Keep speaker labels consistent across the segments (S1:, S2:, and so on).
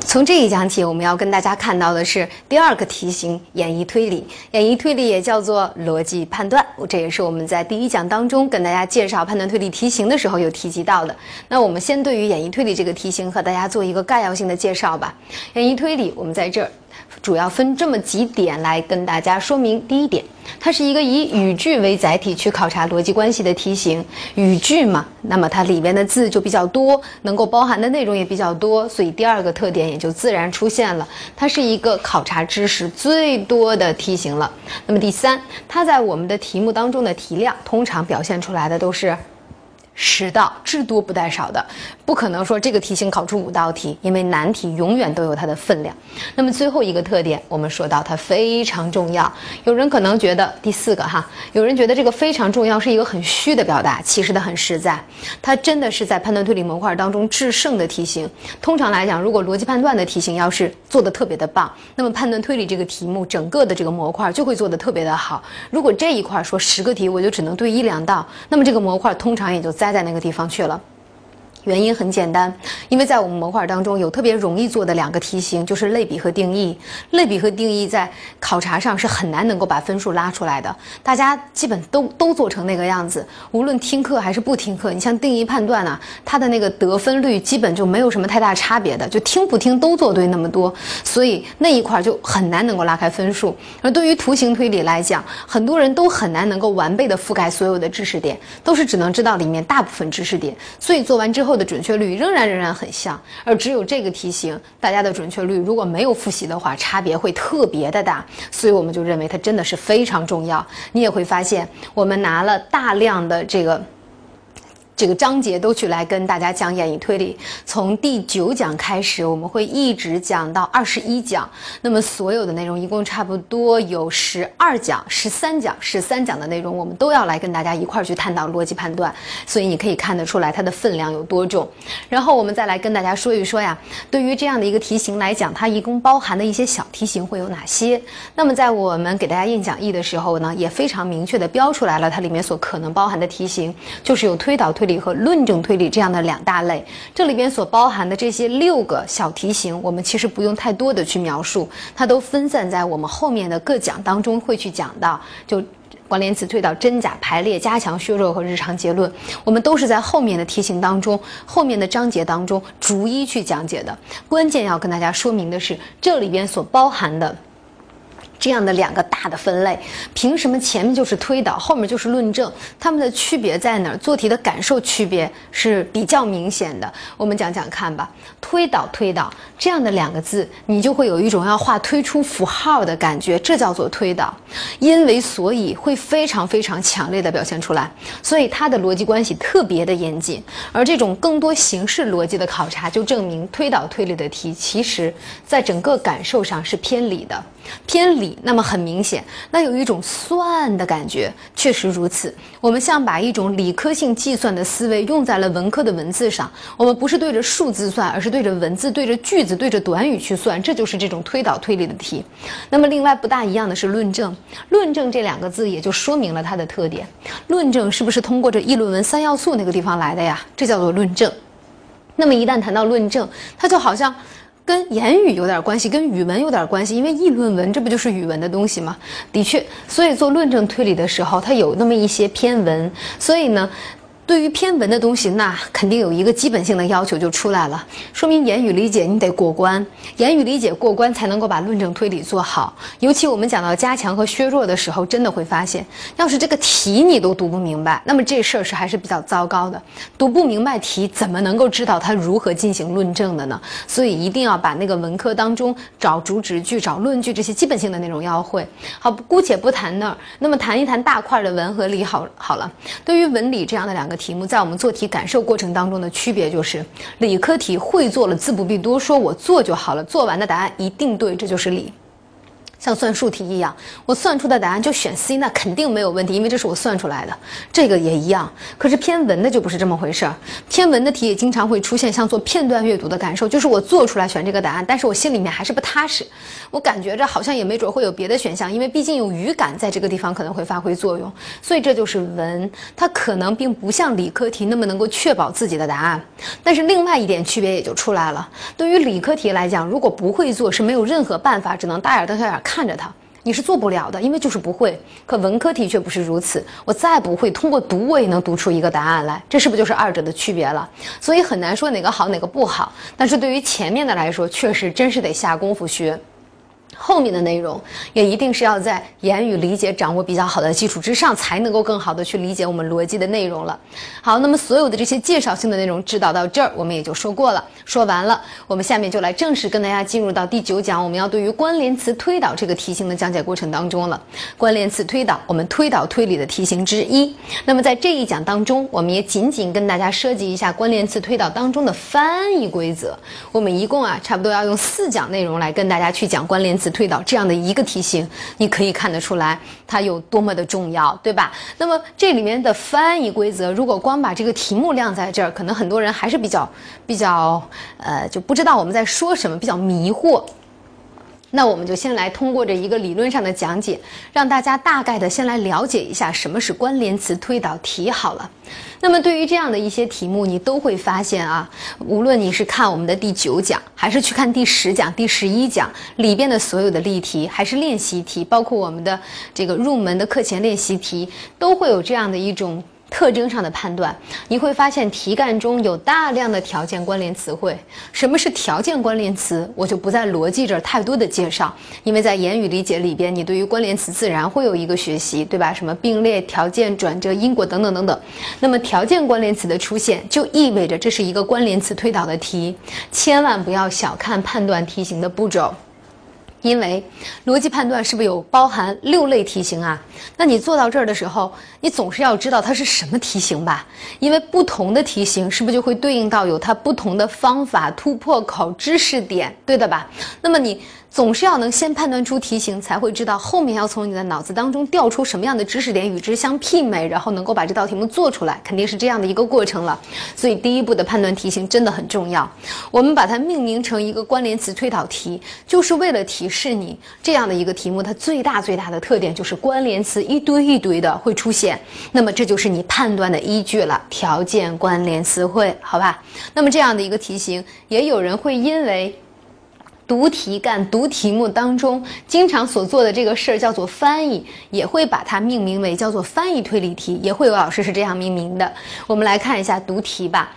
S1: 从这一讲起，我们要跟大家看到的是第二个题型——演绎推理。演绎推理也叫做逻辑判断，这也是我们在第一讲当中跟大家介绍判断推理题型的时候有提及到的。那我们先对于演绎推理这个题型和大家做一个概要性的介绍吧。演绎推理，我们在这儿。主要分这么几点来跟大家说明。第一点，它是一个以语句为载体去考察逻辑关系的题型。语句嘛，那么它里边的字就比较多，能够包含的内容也比较多，所以第二个特点也就自然出现了。它是一个考察知识最多的题型了。那么第三，它在我们的题目当中的题量，通常表现出来的都是。十道，至多不带少的，不可能说这个题型考出五道题，因为难题永远都有它的分量。那么最后一个特点，我们说到它非常重要。有人可能觉得第四个哈，有人觉得这个非常重要是一个很虚的表达，其实它很实在，它真的是在判断推理模块当中制胜的题型。通常来讲，如果逻辑判断的题型要是做的特别的棒，那么判断推理这个题目整个的这个模块就会做的特别的好。如果这一块说十个题我就只能对一两道，那么这个模块通常也就栽在那个地方去了。原因很简单，因为在我们模块当中有特别容易做的两个题型，就是类比和定义。类比和定义在考察上是很难能够把分数拉出来的。大家基本都都做成那个样子，无论听课还是不听课。你像定义判断啊，它的那个得分率基本就没有什么太大差别的，就听不听都做对那么多，所以那一块就很难能够拉开分数。而对于图形推理来讲，很多人都很难能够完备的覆盖所有的知识点，都是只能知道里面大部分知识点。所以做完之后。后的准确率仍然仍然很像，而只有这个题型，大家的准确率如果没有复习的话，差别会特别的大，所以我们就认为它真的是非常重要。你也会发现，我们拿了大量的这个。这个章节都去来跟大家讲演绎推理，从第九讲开始，我们会一直讲到二十一讲。那么所有的内容一共差不多有十二讲、十三讲、十三讲的内容，我们都要来跟大家一块儿去探讨逻辑判断。所以你可以看得出来它的分量有多重。然后我们再来跟大家说一说呀，对于这样的一个题型来讲，它一共包含的一些小题型会有哪些？那么在我们给大家印讲义的时候呢，也非常明确的标出来了，它里面所可能包含的题型，就是有推导推。和论证推理这样的两大类，这里边所包含的这些六个小题型，我们其实不用太多的去描述，它都分散在我们后面的各讲当中会去讲到。就关联词推导、真假排列、加强削弱和日常结论，我们都是在后面的题型当中、后面的章节当中逐一去讲解的。关键要跟大家说明的是，这里边所包含的。这样的两个大的分类，凭什么前面就是推导，后面就是论证？它们的区别在哪儿？做题的感受区别是比较明显的。我们讲讲看吧。推导，推导这样的两个字，你就会有一种要画推出符号的感觉，这叫做推导。因为所以会非常非常强烈的表现出来，所以它的逻辑关系特别的严谨。而这种更多形式逻辑的考察，就证明推导推理的题，其实在整个感受上是偏理的。偏理，那么很明显，那有一种算的感觉，确实如此。我们像把一种理科性计算的思维用在了文科的文字上，我们不是对着数字算，而是对着文字、对着句子、对着短语去算，这就是这种推导推理的题。那么另外不大一样的是论证，论证这两个字也就说明了它的特点。论证是不是通过这议论文三要素那个地方来的呀？这叫做论证。那么一旦谈到论证，它就好像。跟言语有点关系，跟语文有点关系，因为议论文这不就是语文的东西吗？的确，所以做论证推理的时候，它有那么一些偏文，所以呢。对于偏文的东西，那肯定有一个基本性的要求就出来了，说明言语理解你得过关，言语理解过关才能够把论证推理做好。尤其我们讲到加强和削弱的时候，真的会发现，要是这个题你都读不明白，那么这事儿是还是比较糟糕的。读不明白题，怎么能够知道它如何进行论证的呢？所以一定要把那个文科当中找主旨句、找论据这些基本性的内容要会。好，姑且不谈那儿，那么谈一谈大块的文和理。好，好了，对于文理这样的两个。题目在我们做题感受过程当中的区别就是，理科题会做了自不必多说，我做就好了，做完的答案一定对，这就是理。像算术题一样，我算出的答案就选 C，那肯定没有问题，因为这是我算出来的。这个也一样。可是偏文的就不是这么回事儿，偏文的题也经常会出现像做片段阅读的感受，就是我做出来选这个答案，但是我心里面还是不踏实，我感觉着好像也没准会有别的选项，因为毕竟有语感在这个地方可能会发挥作用。所以这就是文，它可能并不像理科题那么能够确保自己的答案。但是另外一点区别也就出来了，对于理科题来讲，如果不会做是没有任何办法，只能大眼瞪小眼看看着它，你是做不了的，因为就是不会。可文科题却不是如此，我再不会，通过读我也能读出一个答案来，这是不是就是二者的区别了？所以很难说哪个好哪个不好。但是对于前面的来说，确实真是得下功夫学。后面的内容也一定是要在言语理解掌握比较好的基础之上，才能够更好的去理解我们逻辑的内容了。好，那么所有的这些介绍性的内容指导到这儿，我们也就说过了，说完了。我们下面就来正式跟大家进入到第九讲，我们要对于关联词推导这个题型的讲解过程当中了。关联词推导，我们推导推理的题型之一。那么在这一讲当中，我们也仅仅跟大家涉及一下关联词推导当中的翻译规则。我们一共啊，差不多要用四讲内容来跟大家去讲关联词。推导这样的一个题型，你可以看得出来它有多么的重要，对吧？那么这里面的翻译规则，如果光把这个题目亮在这儿，可能很多人还是比较比较呃就不知道我们在说什么，比较迷惑。那我们就先来通过这一个理论上的讲解，让大家大概的先来了解一下什么是关联词推导题好了。那么对于这样的一些题目，你都会发现啊，无论你是看我们的第九讲，还是去看第十讲、第十一讲里边的所有的例题，还是练习题，包括我们的这个入门的课前练习题，都会有这样的一种。特征上的判断，你会发现题干中有大量的条件关联词汇。什么是条件关联词？我就不在逻辑这儿太多的介绍，因为在言语理解里边，你对于关联词自然会有一个学习，对吧？什么并列条件、转折、因果等等等等。那么条件关联词的出现，就意味着这是一个关联词推导的题，千万不要小看判断题型的步骤。因为逻辑判断是不是有包含六类题型啊？那你做到这儿的时候，你总是要知道它是什么题型吧？因为不同的题型是不是就会对应到有它不同的方法、突破口、知识点，对的吧？那么你。总是要能先判断出题型，才会知道后面要从你的脑子当中调出什么样的知识点与之相媲美，然后能够把这道题目做出来，肯定是这样的一个过程了。所以第一步的判断题型真的很重要。我们把它命名成一个关联词推导题，就是为了提示你这样的一个题目，它最大最大的特点就是关联词一堆一堆的会出现。那么这就是你判断的依据了，条件关联词汇，好吧？那么这样的一个题型，也有人会因为。读题干、读题目当中经常所做的这个事儿叫做翻译，也会把它命名为叫做翻译推理题，也会有老师是这样命名的。我们来看一下读题吧。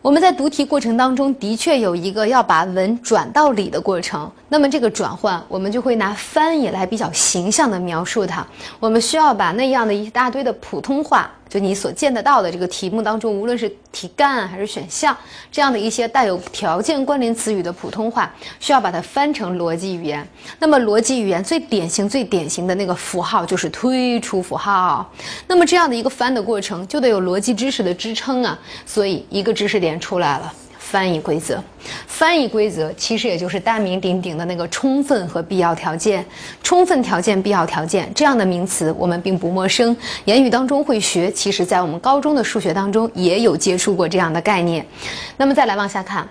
S1: 我们在读题过程当中的确有一个要把文转到理的过程，那么这个转换我们就会拿翻译来比较形象的描述它。我们需要把那样的一大堆的普通话。就你所见得到的这个题目当中，无论是题干还是选项，这样的一些带有条件关联词语的普通话，需要把它翻成逻辑语言。那么逻辑语言最典型、最典型的那个符号就是推出符号。那么这样的一个翻的过程，就得有逻辑知识的支撑啊。所以一个知识点出来了。翻译规则，翻译规则其实也就是大名鼎鼎的那个充分和必要条件。充分条件、必要条件这样的名词我们并不陌生，言语当中会学，其实在我们高中的数学当中也有接触过这样的概念。那么再来往下看。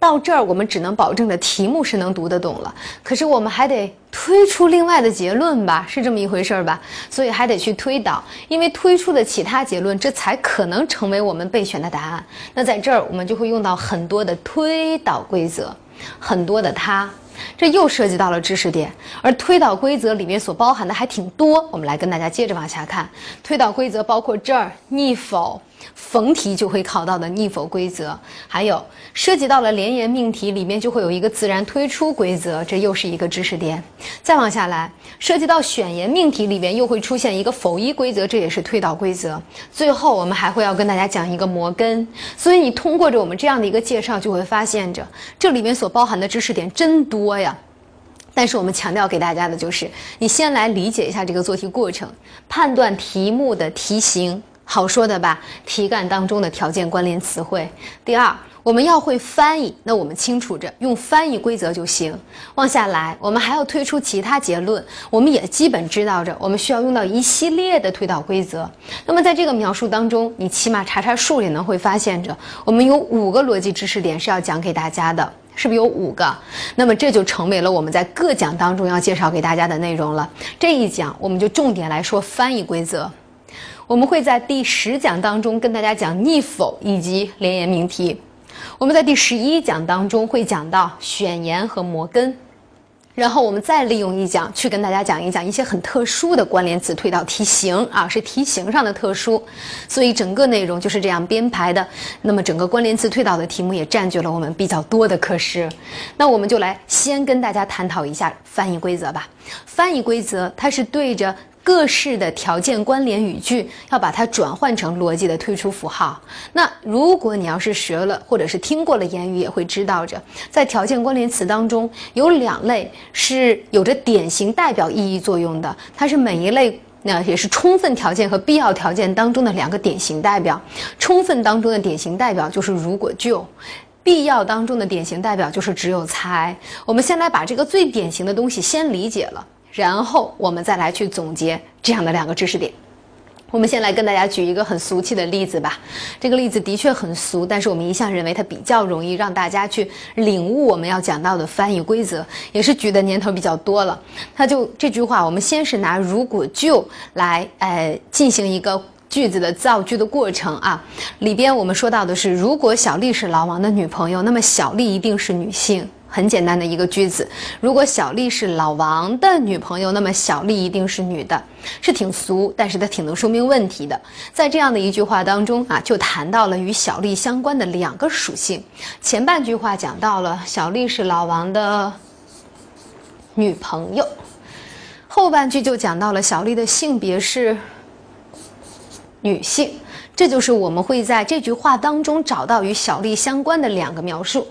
S1: 到这儿，我们只能保证着题目是能读得懂了，可是我们还得推出另外的结论吧，是这么一回事儿吧？所以还得去推导，因为推出的其他结论，这才可能成为我们备选的答案。那在这儿，我们就会用到很多的推导规则，很多的它，这又涉及到了知识点，而推导规则里面所包含的还挺多。我们来跟大家接着往下看，推导规则包括这儿逆否。逢题就会考到的逆否规则，还有涉及到了连言命题里面就会有一个自然推出规则，这又是一个知识点。再往下来，涉及到选言命题里面又会出现一个否一规则，这也是推导规则。最后我们还会要跟大家讲一个摩根。所以你通过着我们这样的一个介绍，就会发现着这里面所包含的知识点真多呀。但是我们强调给大家的就是，你先来理解一下这个做题过程，判断题目的题型。好说的吧？题干当中的条件关联词汇。第二，我们要会翻译，那我们清楚着用翻译规则就行。往下来，我们还要推出其他结论，我们也基本知道着，我们需要用到一系列的推导规则。那么在这个描述当中，你起码查查数也能会发现着，我们有五个逻辑知识点是要讲给大家的。是不是有五个？那么这就成为了我们在各讲当中要介绍给大家的内容了。这一讲我们就重点来说翻译规则。我们会在第十讲当中跟大家讲逆否以及连言命题。我们在第十一讲当中会讲到选言和摩根。然后我们再利用一讲去跟大家讲一讲一些很特殊的关联词推导题型啊，是题型上的特殊，所以整个内容就是这样编排的。那么整个关联词推导的题目也占据了我们比较多的课时。那我们就来先跟大家探讨一下翻译规则吧。翻译规则它是对着。各式的条件关联语句要把它转换成逻辑的推出符号。那如果你要是学了或者是听过了言语，也会知道着，在条件关联词当中有两类是有着典型代表意义作用的，它是每一类那也是充分条件和必要条件当中的两个典型代表。充分当中的典型代表就是如果就，必要当中的典型代表就是只有才。我们先来把这个最典型的东西先理解了。然后我们再来去总结这样的两个知识点。我们先来跟大家举一个很俗气的例子吧。这个例子的确很俗，但是我们一向认为它比较容易让大家去领悟我们要讲到的翻译规则，也是举的年头比较多了。它就这句话，我们先是拿如果就来呃进行一个句子的造句的过程啊。里边我们说到的是，如果小丽是老王的女朋友，那么小丽一定是女性。很简单的一个句子，如果小丽是老王的女朋友，那么小丽一定是女的，是挺俗，但是它挺能说明问题的。在这样的一句话当中啊，就谈到了与小丽相关的两个属性。前半句话讲到了小丽是老王的女朋友，后半句就讲到了小丽的性别是女性。这就是我们会在这句话当中找到与小丽相关的两个描述。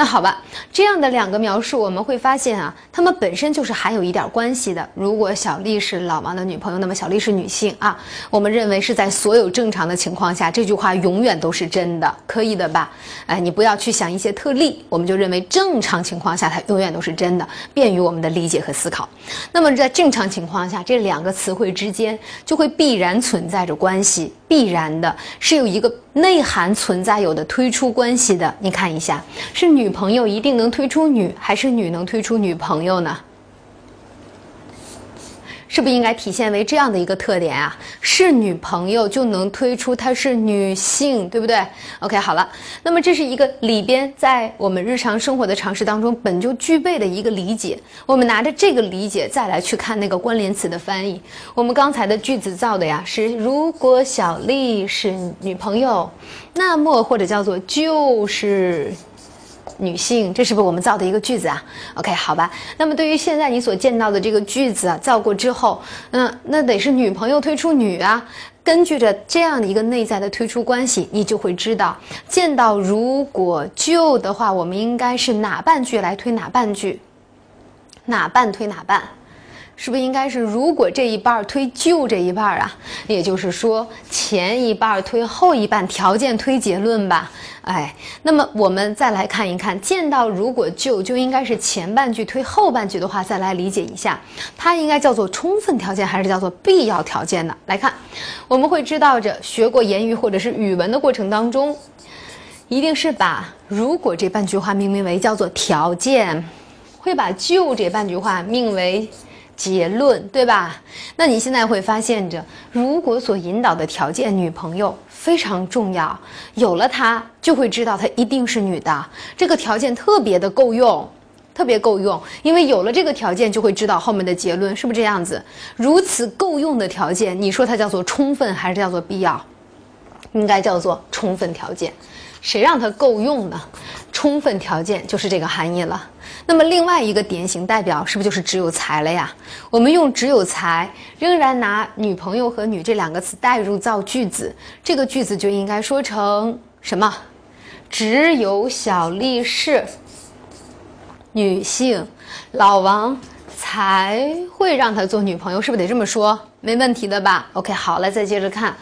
S1: 那好吧，这样的两个描述，我们会发现啊，它们本身就是还有一点关系的。如果小丽是老王的女朋友，那么小丽是女性啊。我们认为是在所有正常的情况下，这句话永远都是真的，可以的吧？哎，你不要去想一些特例，我们就认为正常情况下它永远都是真的，便于我们的理解和思考。那么在正常情况下，这两个词汇之间就会必然存在着关系，必然的是有一个。内涵存在有的推出关系的，你看一下，是女朋友一定能推出女，还是女能推出女朋友呢？是不是应该体现为这样的一个特点啊？是女朋友就能推出她是女性，对不对？OK，好了，那么这是一个里边在我们日常生活的常识当中本就具备的一个理解。我们拿着这个理解再来去看那个关联词的翻译。我们刚才的句子造的呀是：如果小丽是女朋友，那么或者叫做就是。女性，这是不是我们造的一个句子啊？OK，好吧。那么对于现在你所见到的这个句子啊，造过之后，嗯那得是女朋友推出女啊。根据着这样的一个内在的推出关系，你就会知道，见到如果就的话，我们应该是哪半句来推哪半句，哪半推哪半。是不是应该是如果这一半推就这一半啊？也就是说前一半推后一半，条件推结论吧？哎，那么我们再来看一看，见到如果就就应该是前半句推后半句的话，再来理解一下，它应该叫做充分条件还是叫做必要条件呢？来看，我们会知道着学过言语或者是语文的过程当中，一定是把如果这半句话命名为叫做条件，会把就这半句话命为。结论对吧？那你现在会发现着，如果所引导的条件女朋友非常重要，有了它就会知道她一定是女的。这个条件特别的够用，特别够用，因为有了这个条件就会知道后面的结论是不是这样子？如此够用的条件，你说它叫做充分还是叫做必要？应该叫做充分条件。谁让它够用呢？充分条件就是这个含义了。那么另外一个典型代表是不是就是只有才了呀？我们用只有才，仍然拿女朋友和女这两个词代入造句子，这个句子就应该说成什么？只有小丽是女性，老王才会让她做女朋友，是不是得这么说？没问题的吧？OK，好了，再接着看。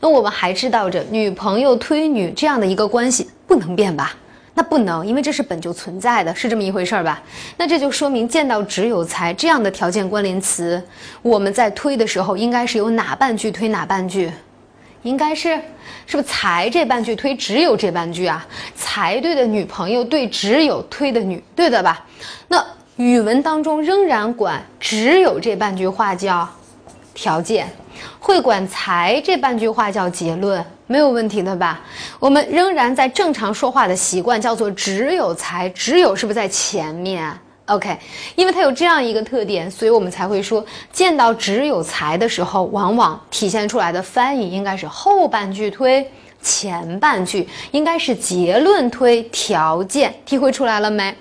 S1: 那我们还知道着女朋友推女这样的一个关系不能变吧？那不能，因为这是本就存在的，是这么一回事儿吧？那这就说明见到只有才这样的条件关联词，我们在推的时候应该是由哪半句推哪半句？应该是，是不是才这半句推只有这半句啊？才对的女朋友对只有推的女，对的吧？那语文当中仍然管只有这半句话叫条件，会管才这半句话叫结论。没有问题的吧？我们仍然在正常说话的习惯，叫做只有才，只有是不是在前面？OK，因为它有这样一个特点，所以我们才会说，见到只有才的时候，往往体现出来的翻译应该是后半句推前半句，应该是结论推条件。体会出来了没？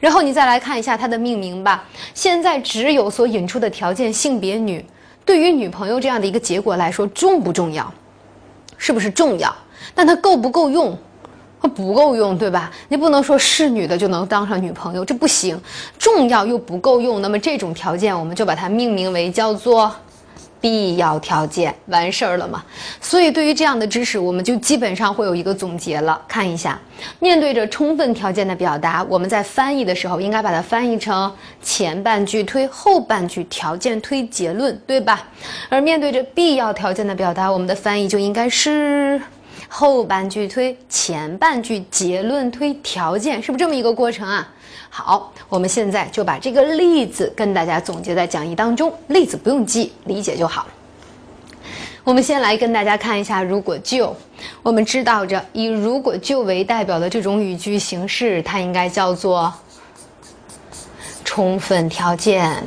S1: 然后你再来看一下它的命名吧。现在只有所引出的条件性别女，对于女朋友这样的一个结果来说，重不重要？是不是重要？但它够不够用？它不够用，对吧？你不能说是女的就能当上女朋友，这不行。重要又不够用，那么这种条件我们就把它命名为叫做。必要条件完事儿了嘛？所以对于这样的知识，我们就基本上会有一个总结了。看一下，面对着充分条件的表达，我们在翻译的时候应该把它翻译成前半句推后半句条件推结论，对吧？而面对着必要条件的表达，我们的翻译就应该是后半句推前半句结论推条件，是不是这么一个过程啊？好，我们现在就把这个例子跟大家总结在讲义当中。例子不用记，理解就好。我们先来跟大家看一下，如果就，我们知道着以如果就为代表的这种语句形式，它应该叫做充分条件。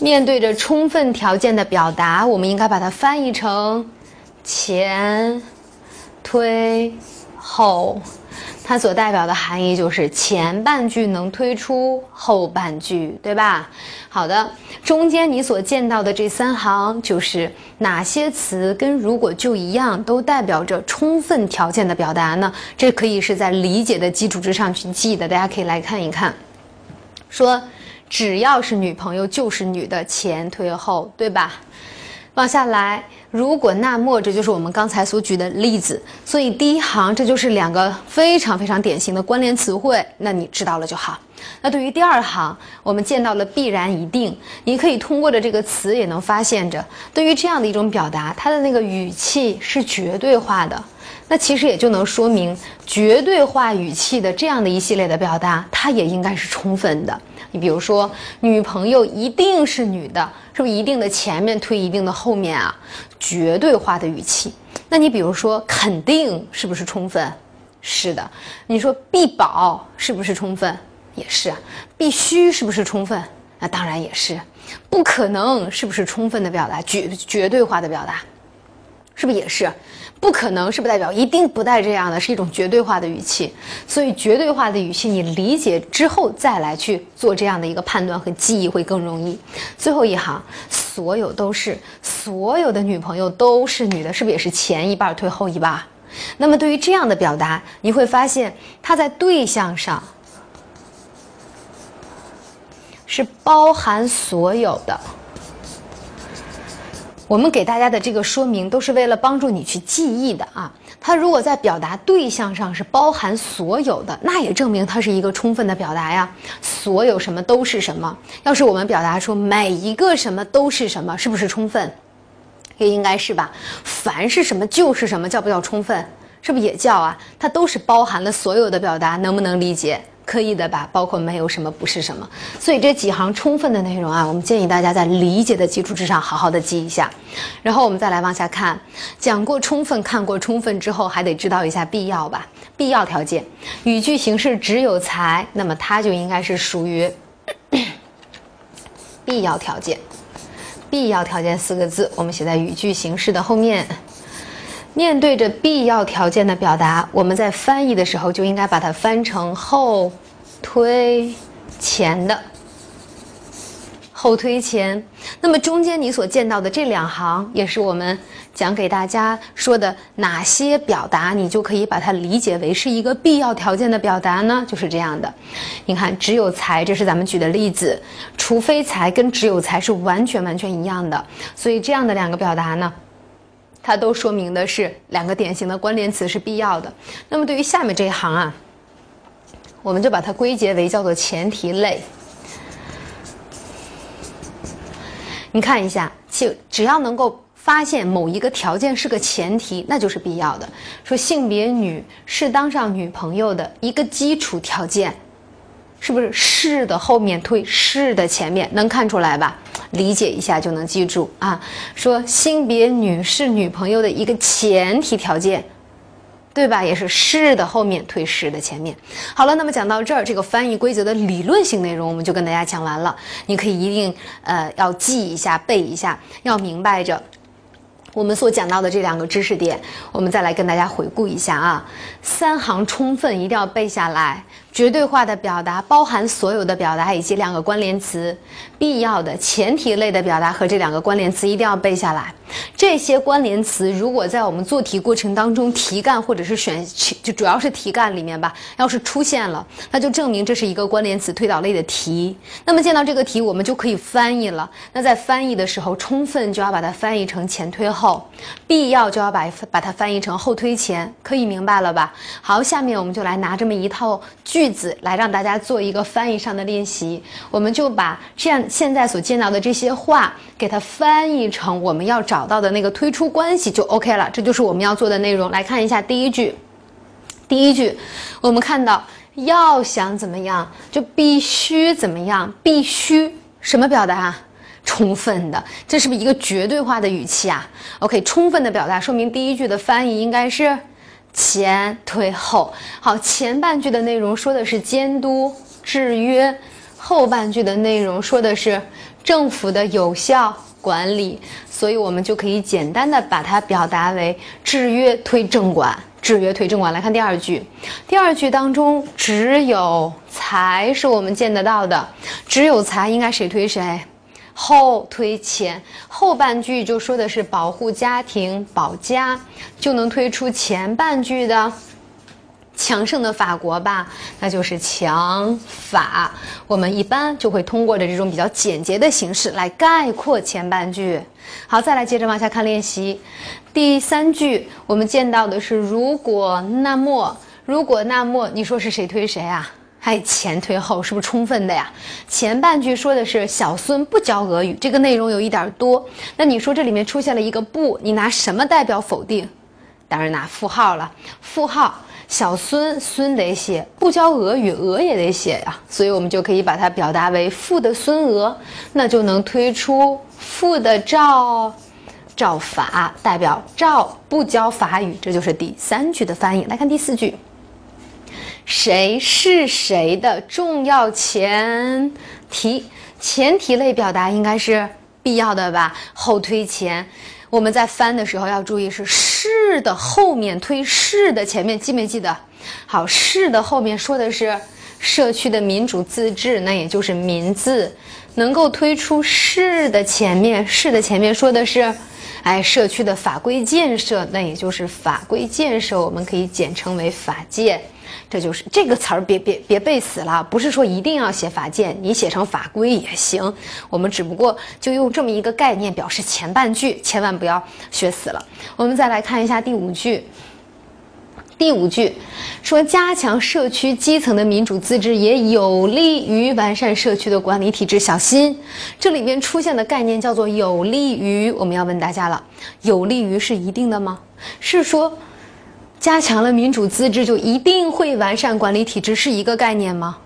S1: 面对着充分条件的表达，我们应该把它翻译成前推后。它所代表的含义就是前半句能推出后半句，对吧？好的，中间你所见到的这三行就是哪些词跟如果就一样，都代表着充分条件的表达呢？这可以是在理解的基础之上去记的，大家可以来看一看。说只要是女朋友就是女的，前推后，对吧？往下来。如果那么，这就是我们刚才所举的例子。所以第一行这就是两个非常非常典型的关联词汇，那你知道了就好。那对于第二行，我们见到了必然一定，你可以通过着这个词也能发现着，对于这样的一种表达，它的那个语气是绝对化的。那其实也就能说明，绝对化语气的这样的一系列的表达，它也应该是充分的。你比如说，女朋友一定是女的，是不是一定的前面推一定的后面啊？绝对化的语气。那你比如说，肯定是不是充分？是的。你说必保是不是充分？也是。必须是不是充分？那当然也是。不可能是不是充分的表达？绝绝对化的表达，是不是也是？不可能是不代表一定不带这样的，是一种绝对化的语气。所以绝对化的语气，你理解之后再来去做这样的一个判断和记忆会更容易。最后一行，所有都是所有的女朋友都是女的，是不是也是前一半推后一半？那么对于这样的表达，你会发现它在对象上是包含所有的。我们给大家的这个说明都是为了帮助你去记忆的啊。它如果在表达对象上是包含所有的，那也证明它是一个充分的表达呀。所有什么都是什么？要是我们表达出每一个什么都是什么，是不是充分？也应该是吧。凡是什么就是什么，叫不叫充分？是不是也叫啊？它都是包含了所有的表达，能不能理解？可以的吧，包括没有什么不是什么，所以这几行充分的内容啊，我们建议大家在理解的基础之上好好的记一下，然后我们再来往下看，讲过充分，看过充分之后，还得知道一下必要吧，必要条件，语句形式只有才，那么它就应该是属于必要条件，必要条件四个字，我们写在语句形式的后面。面对着必要条件的表达，我们在翻译的时候就应该把它翻成后推前的后推前。那么中间你所见到的这两行，也是我们讲给大家说的哪些表达，你就可以把它理解为是一个必要条件的表达呢？就是这样的。你看，只有才，这是咱们举的例子，除非才跟只有才是完全完全一样的。所以这样的两个表达呢，它都说明的是两个典型的关联词是必要的。那么对于下面这一行啊。我们就把它归结为叫做前提类。你看一下，就只要能够发现某一个条件是个前提，那就是必要的。说性别女是当上女朋友的一个基础条件，是不是是的后面推是的前面，能看出来吧？理解一下就能记住啊。说性别女是女朋友的一个前提条件。对吧？也是是的后面推是的前面。好了，那么讲到这儿，这个翻译规则的理论性内容我们就跟大家讲完了。你可以一定呃要记一下、背一下，要明白着我们所讲到的这两个知识点。我们再来跟大家回顾一下啊，三行充分一定要背下来。绝对化的表达包含所有的表达以及两个关联词，必要的前提类的表达和这两个关联词一定要背下来。这些关联词如果在我们做题过程当中题干或者是选就主要是题干里面吧，要是出现了，那就证明这是一个关联词推导类的题。那么见到这个题，我们就可以翻译了。那在翻译的时候，充分就要把它翻译成前推后，必要就要把把它翻译成后推前，可以明白了吧？好，下面我们就来拿这么一套句。子来让大家做一个翻译上的练习，我们就把这样现在所见到的这些话给它翻译成我们要找找到的那个推出关系就 OK 了。这就是我们要做的内容。来看一下第一句，第一句，我们看到要想怎么样，就必须怎么样，必须什么表达啊？充分的，这是不是一个绝对化的语气啊？OK，充分的表达，说明第一句的翻译应该是。前推后，好，前半句的内容说的是监督制约，后半句的内容说的是政府的有效管理，所以我们就可以简单的把它表达为制约推正管，制约推正管。来看第二句，第二句当中只有才是我们见得到的，只有才应该谁推谁？后推前，后半句就说的是保护家庭、保家，就能推出前半句的强盛的法国吧？那就是强法。我们一般就会通过的这种比较简洁的形式来概括前半句。好，再来接着往下看练习。第三句我们见到的是如果那么，如果那么，你说是谁推谁啊？哎，前推后是不是充分的呀？前半句说的是小孙不教俄语，这个内容有一点多。那你说这里面出现了一个不，你拿什么代表否定？当然拿负号了。负号，小孙孙得写，不教俄语俄也得写呀。所以我们就可以把它表达为父的孙俄，那就能推出父的赵赵法，代表赵不教法语。这就是第三句的翻译。来看第四句。谁是谁的重要前提？前提类表达应该是必要的吧？后推前，我们在翻的时候要注意是是的后面推市的前面，记没记得？好，市的后面说的是社区的民主自治，那也就是民字，能够推出市的前面，市的前面说的是，哎，社区的法规建设，那也就是法规建设，我们可以简称为法建。这就是这个词儿，别别别背死了。不是说一定要写法建，你写成法规也行。我们只不过就用这么一个概念表示前半句，千万不要学死了。我们再来看一下第五句。第五句说，加强社区基层的民主自治，也有利于完善社区的管理体制。小心，这里面出现的概念叫做有利于。我们要问大家了，有利于是一定的吗？是说？加强了民主自治，就一定会完善管理体制，是一个概念吗？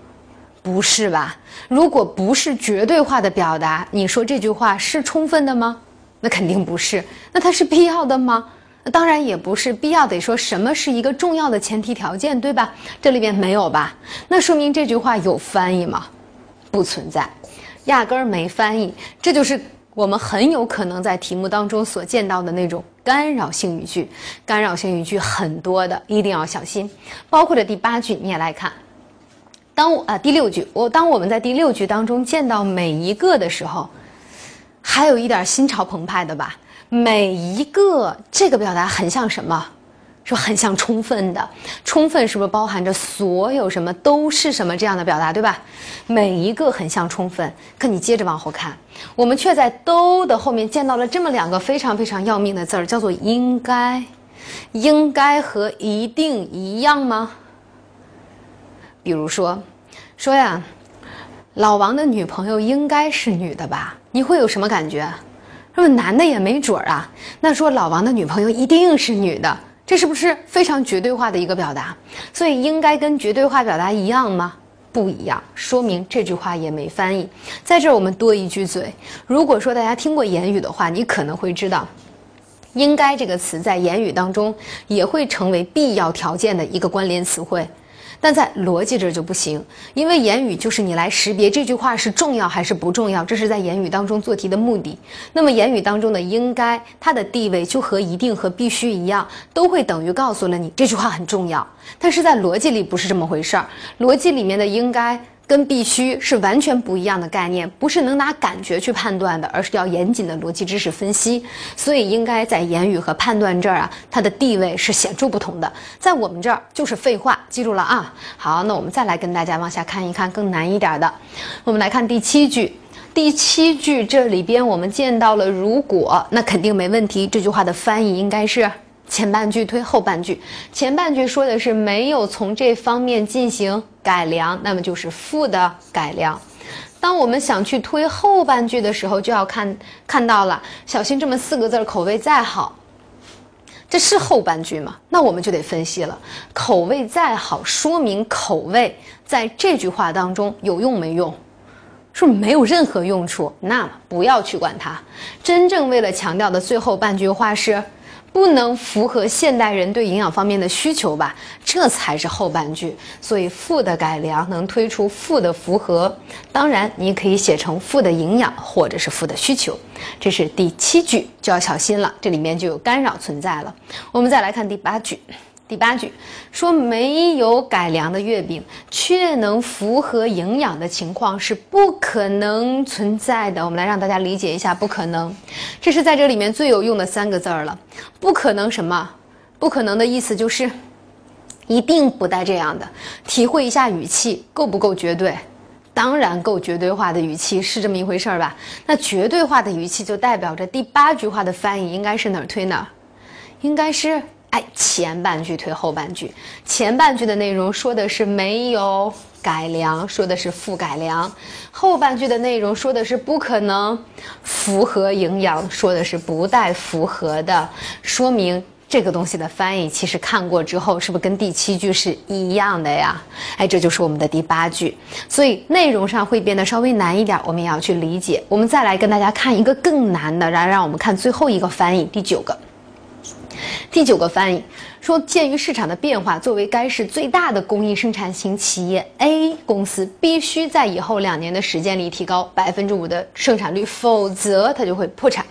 S1: 不是吧？如果不是绝对化的表达，你说这句话是充分的吗？那肯定不是。那它是必要的吗？那当然也不是。必要得说什么是一个重要的前提条件，对吧？这里边没有吧？那说明这句话有翻译吗？不存在，压根儿没翻译。这就是。我们很有可能在题目当中所见到的那种干扰性语句，干扰性语句很多的，一定要小心。包括这第八句，你也来看。当啊第六句，我当我们在第六句当中见到每一个的时候，还有一点心潮澎湃的吧？每一个这个表达很像什么？说很像充分的，充分是不是包含着所有什么都是什么这样的表达，对吧？每一个很像充分。可你接着往后看，我们却在都的后面见到了这么两个非常非常要命的字儿，叫做应该。应该和一定一样吗？比如说，说呀，老王的女朋友应该是女的吧？你会有什么感觉？说男的也没准儿啊。那说老王的女朋友一定是女的。这是不是非常绝对化的一个表达？所以应该跟绝对化表达一样吗？不一样，说明这句话也没翻译。在这儿我们多一句嘴，如果说大家听过言语的话，你可能会知道，应该这个词在言语当中也会成为必要条件的一个关联词汇。但在逻辑这就不行，因为言语就是你来识别这句话是重要还是不重要，这是在言语当中做题的目的。那么言语当中的应该，它的地位就和一定和必须一样，都会等于告诉了你这句话很重要。但是在逻辑里不是这么回事儿，逻辑里面的应该。跟必须是完全不一样的概念，不是能拿感觉去判断的，而是要严谨的逻辑知识分析。所以应该在言语和判断这儿啊，它的地位是显著不同的。在我们这儿就是废话，记住了啊。好，那我们再来跟大家往下看一看更难一点的。我们来看第七句，第七句这里边我们见到了如果，那肯定没问题。这句话的翻译应该是。前半句推后半句，前半句说的是没有从这方面进行改良，那么就是负的改良。当我们想去推后半句的时候，就要看看到了，小心这么四个字，口味再好，这是后半句吗？那我们就得分析了，口味再好，说明口味在这句话当中有用没用？是不是没有任何用处？那么不要去管它。真正为了强调的最后半句话是。不能符合现代人对营养方面的需求吧？这才是后半句。所以负的改良能推出负的符合，当然你可以写成负的营养或者是负的需求。这是第七句，就要小心了，这里面就有干扰存在了。我们再来看第八句。第八句说，没有改良的月饼却能符合营养的情况是不可能存在的。我们来让大家理解一下，不可能，这是在这里面最有用的三个字儿了。不可能什么？不可能的意思就是一定不带这样的。体会一下语气够不够绝对？当然够绝对化的语气是这么一回事儿吧？那绝对化的语气就代表着第八句话的翻译应该是哪儿推哪儿？应该是。哎，前半句推后半句，前半句的内容说的是没有改良，说的是负改良；后半句的内容说的是不可能符合营养，说的是不带符合的。说明这个东西的翻译，其实看过之后，是不是跟第七句是一样的呀？哎，这就是我们的第八句，所以内容上会变得稍微难一点，我们也要去理解。我们再来跟大家看一个更难的，然让我们看最后一个翻译，第九个。第九个翻译说，鉴于市场的变化，作为该市最大的工艺生产型企业，A 公司必须在以后两年的时间里提高百分之五的生产率，否则它就会破产。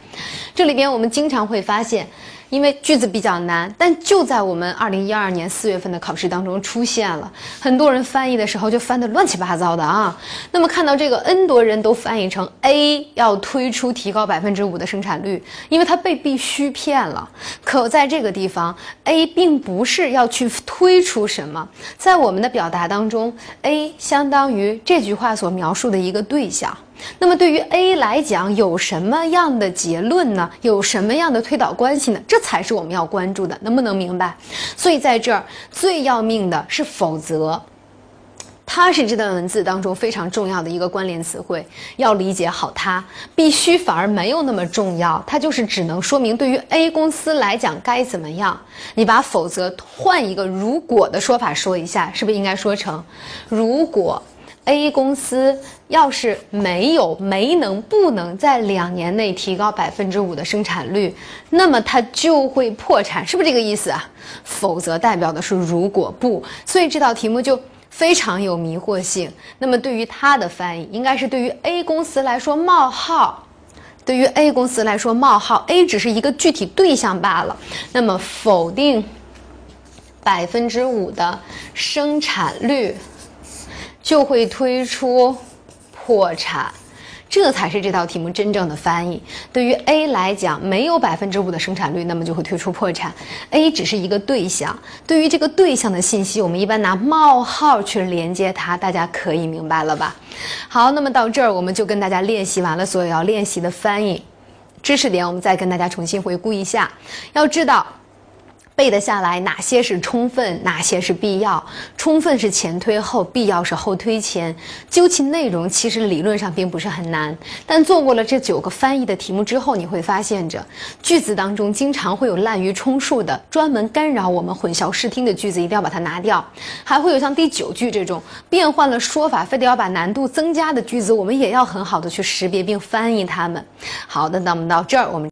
S1: 这里边我们经常会发现。因为句子比较难，但就在我们二零一二年四月份的考试当中出现了，很多人翻译的时候就翻得乱七八糟的啊。那么看到这个，N 多人都翻译成 A 要推出提高百分之五的生产率，因为它被必须骗了。可在这个地方，A 并不是要去推出什么，在我们的表达当中，A 相当于这句话所描述的一个对象。那么对于 A 来讲，有什么样的结论呢？有什么样的推导关系呢？这才是我们要关注的，能不能明白？所以在这儿最要命的是否则，它是这段文字当中非常重要的一个关联词汇，要理解好它。必须反而没有那么重要，它就是只能说明对于 A 公司来讲该怎么样。你把否则换一个如果的说法说一下，是不是应该说成如果？A 公司要是没有、没能、不能在两年内提高百分之五的生产率，那么它就会破产，是不是这个意思啊？否则代表的是如果不，所以这道题目就非常有迷惑性。那么对于它的翻译，应该是对于 A 公司来说冒号，对于 A 公司来说冒号，A 只是一个具体对象罢了。那么否定百分之五的生产率。就会推出破产。这才是这道题目真正的翻译。对于 A 来讲，没有百分之五的生产率，那么就会推出破产。A 只是一个对象，对于这个对象的信息，我们一般拿冒号去连接它，大家可以明白了吧？好，那么到这儿我们就跟大家练习完了所有要练习的翻译知识点，我们再跟大家重新回顾一下。要知道。背得下来哪些是充分，哪些是必要？充分是前推后，必要是后推前。究其内容，其实理论上并不是很难。但做过了这九个翻译的题目之后，你会发现着句子当中经常会有滥竽充数的、专门干扰我们混淆视听的句子，一定要把它拿掉。还会有像第九句这种变换了说法，非得要把难度增加的句子，我们也要很好的去识别并翻译它们。好的，那么到这儿我们。